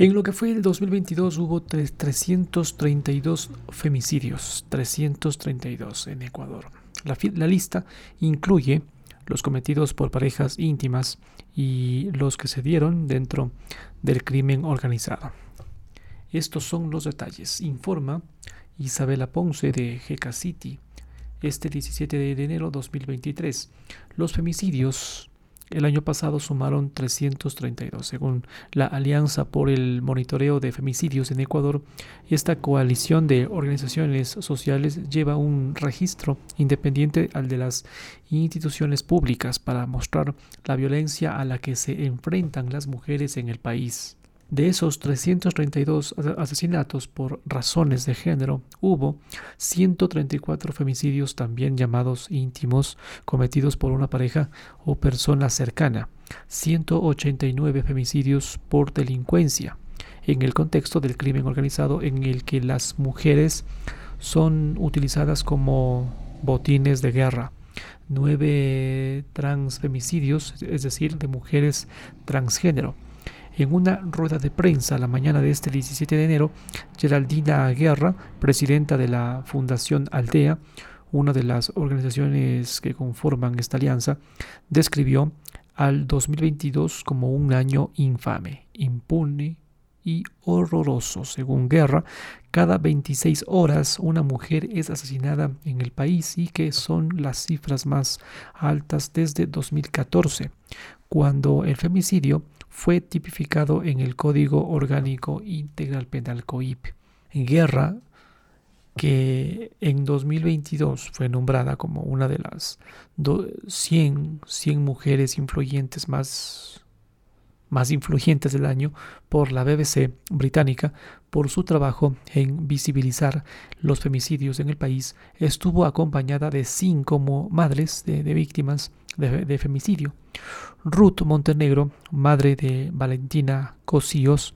En lo que fue el 2022 hubo 332 femicidios, 332 en Ecuador. La, lista incluye los cometidos por parejas íntimas y los que se dieron dentro del crimen organizado. Estos son los detalles. Informa Isabela Ponce de GK City este 17 de enero 2023. Los femicidios el año pasado sumaron 332, según la Alianza por el Monitoreo de Femicidios en Ecuador. Esta coalición de organizaciones sociales lleva un registro independiente al de las instituciones públicas para mostrar la violencia a la que se enfrentan las mujeres en el país. De esos 332 asesinatos por razones de género, hubo 134 femicidios también llamados íntimos cometidos por una pareja o persona cercana, 189 femicidios por delincuencia, en el contexto del crimen organizado en el que las mujeres son utilizadas como botines de guerra, 9 transfemicidios, es decir, de mujeres transgénero, en una rueda de prensa la mañana de este 17 de enero, Geraldina Guerra, presidenta de la Fundación Aldea, una de las organizaciones que conforman esta alianza, describió al 2022 como un año infame, impune y horroroso. Según Guerra, cada 26 horas una mujer es asesinada en el país y que son las cifras más altas desde 2014, cuando el femicidio fue tipificado en el Código Orgánico Integral Penal COIP. Guerra, que en 2022 fue nombrada como una de las 100, 100 mujeres influyentes más, más influyentes del año por la BBC británica por su trabajo en visibilizar los femicidios en el país, estuvo acompañada de cinco madres de víctimas de, femicidio. Ruth Montenegro, madre de Valentina Cosíos,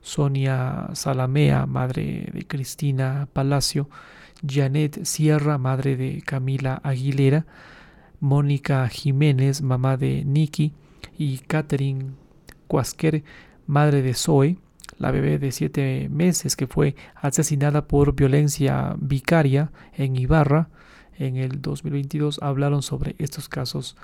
Sonia Salamea, madre de Cristina Palacio, Janet Sierra, madre de Camila Aguilera, Mónica Jiménez, mamá de Nikki, y Catherine Cuasquer, madre de Zoe, la bebé de siete meses que fue asesinada por violencia vicaria en Ibarra, en el 2022 hablaron sobre estos casos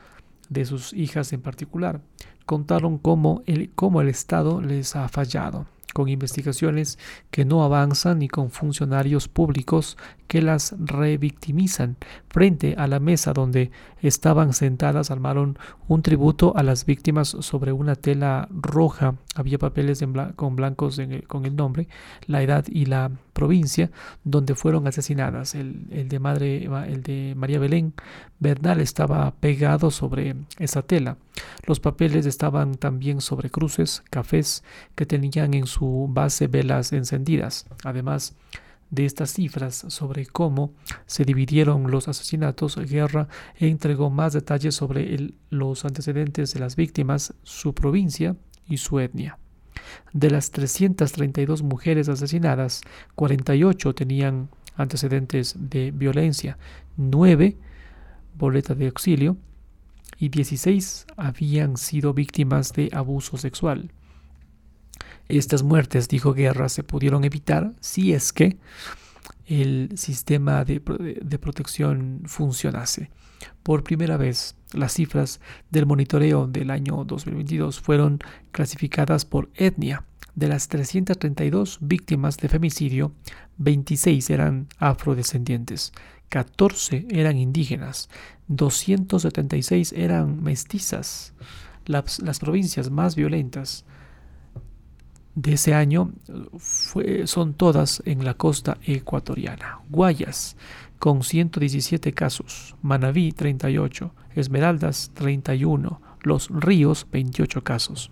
de sus hijas en particular. Contaron cómo el, cómo el Estado les ha fallado con investigaciones que no avanzan y con funcionarios públicos que las revictimizan. Frente a la mesa donde estaban sentadas armaron un tributo a las víctimas sobre una tela roja. Había papeles con blancos con el nombre, la edad y la provincia donde fueron asesinadas. El, el, de, madre, el de María Belén Bernal estaba pegado sobre esa tela. Los papeles estaban también sobre cruces, cafés que tenían en su base velas encendidas. Además, de estas cifras sobre cómo se dividieron los asesinatos, Guerra entregó más detalles sobre los antecedentes de las víctimas, su provincia y su etnia. De las 332 mujeres asesinadas, 48 tenían antecedentes de violencia, 9 boleta de auxilio y 16 habían sido víctimas de abuso sexual. Estas muertes, dijo Guerra, se pudieron evitar si es que el sistema de, protección funcionase. Por primera vez, las cifras del monitoreo del año 2022 fueron clasificadas por etnia. De las 332 víctimas de femicidio, 26 eran afrodescendientes, 14 eran indígenas, 276 eran mestizas. las provincias más violentas de ese año son todas en la costa ecuatoriana. Guayas con 117 casos, Manabí 38, Esmeraldas 31, Los Ríos 28 casos.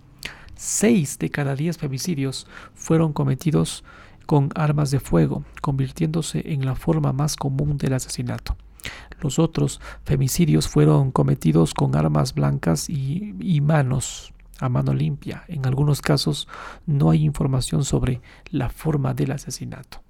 Seis de cada diez femicidios fueron cometidos con armas de fuego, convirtiéndose en la forma más común del asesinato. Los otros femicidios fueron cometidos con armas blancas y manos a mano limpia. En algunos casos no hay información sobre la forma del asesinato.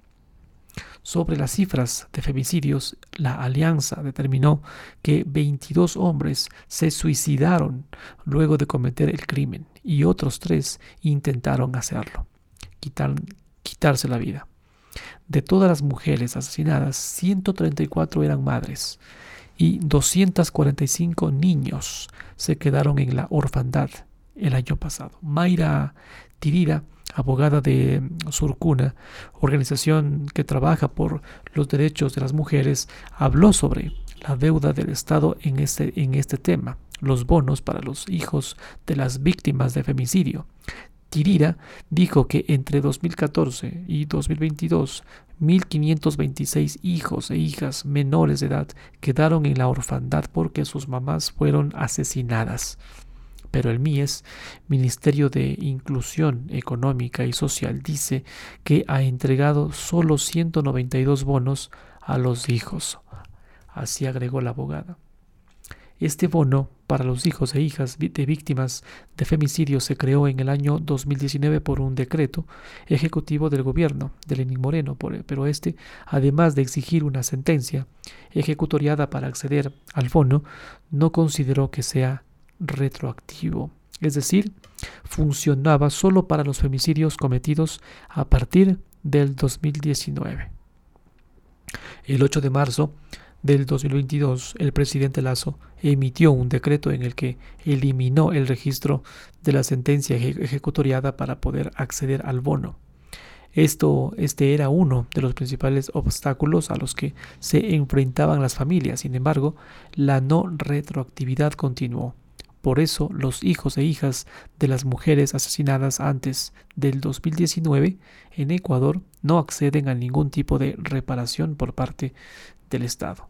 Sobre las cifras de femicidios, la alianza determinó que 22 hombres se suicidaron luego de cometer el crimen y otros tres intentaron hacerlo. quitarse la vida. De todas las mujeres asesinadas, 134 eran madres y 245 niños se quedaron en la orfandad el año pasado. Mayra Tirira, abogada de Surcuna, organización que trabaja por los derechos de las mujeres, habló sobre la deuda del Estado en este, en este tema, los bonos para los hijos de las víctimas de femicidio. Tirira dijo que entre 2014 y 2022, 1.526 hijos e hijas menores de edad quedaron en la orfandad porque sus mamás fueron asesinadas. Pero el MIES, Ministerio de Inclusión Económica y Social, dice que ha entregado solo 192 bonos a los hijos. Así agregó la abogada. Este bono para los hijos e hijas de víctimas de femicidio se creó en el año 2019 por un decreto ejecutivo del gobierno de Lenín Moreno, pero este, además de exigir una sentencia ejecutoriada para acceder al bono, no consideró que sea retroactivo. Es decir, funcionaba solo para los femicidios cometidos a partir del 2019. El 8 de marzo del 2022, el presidente Lazo emitió un decreto en el que eliminó el registro de la sentencia ejecutoriada para poder acceder al bono. Esto, este era uno de los principales obstáculos a los que se enfrentaban las familias. Sin embargo, la no retroactividad continuó. Por eso, los hijos e hijas de las mujeres asesinadas antes del 2019 en Ecuador no acceden a ningún tipo de reparación por parte del Estado.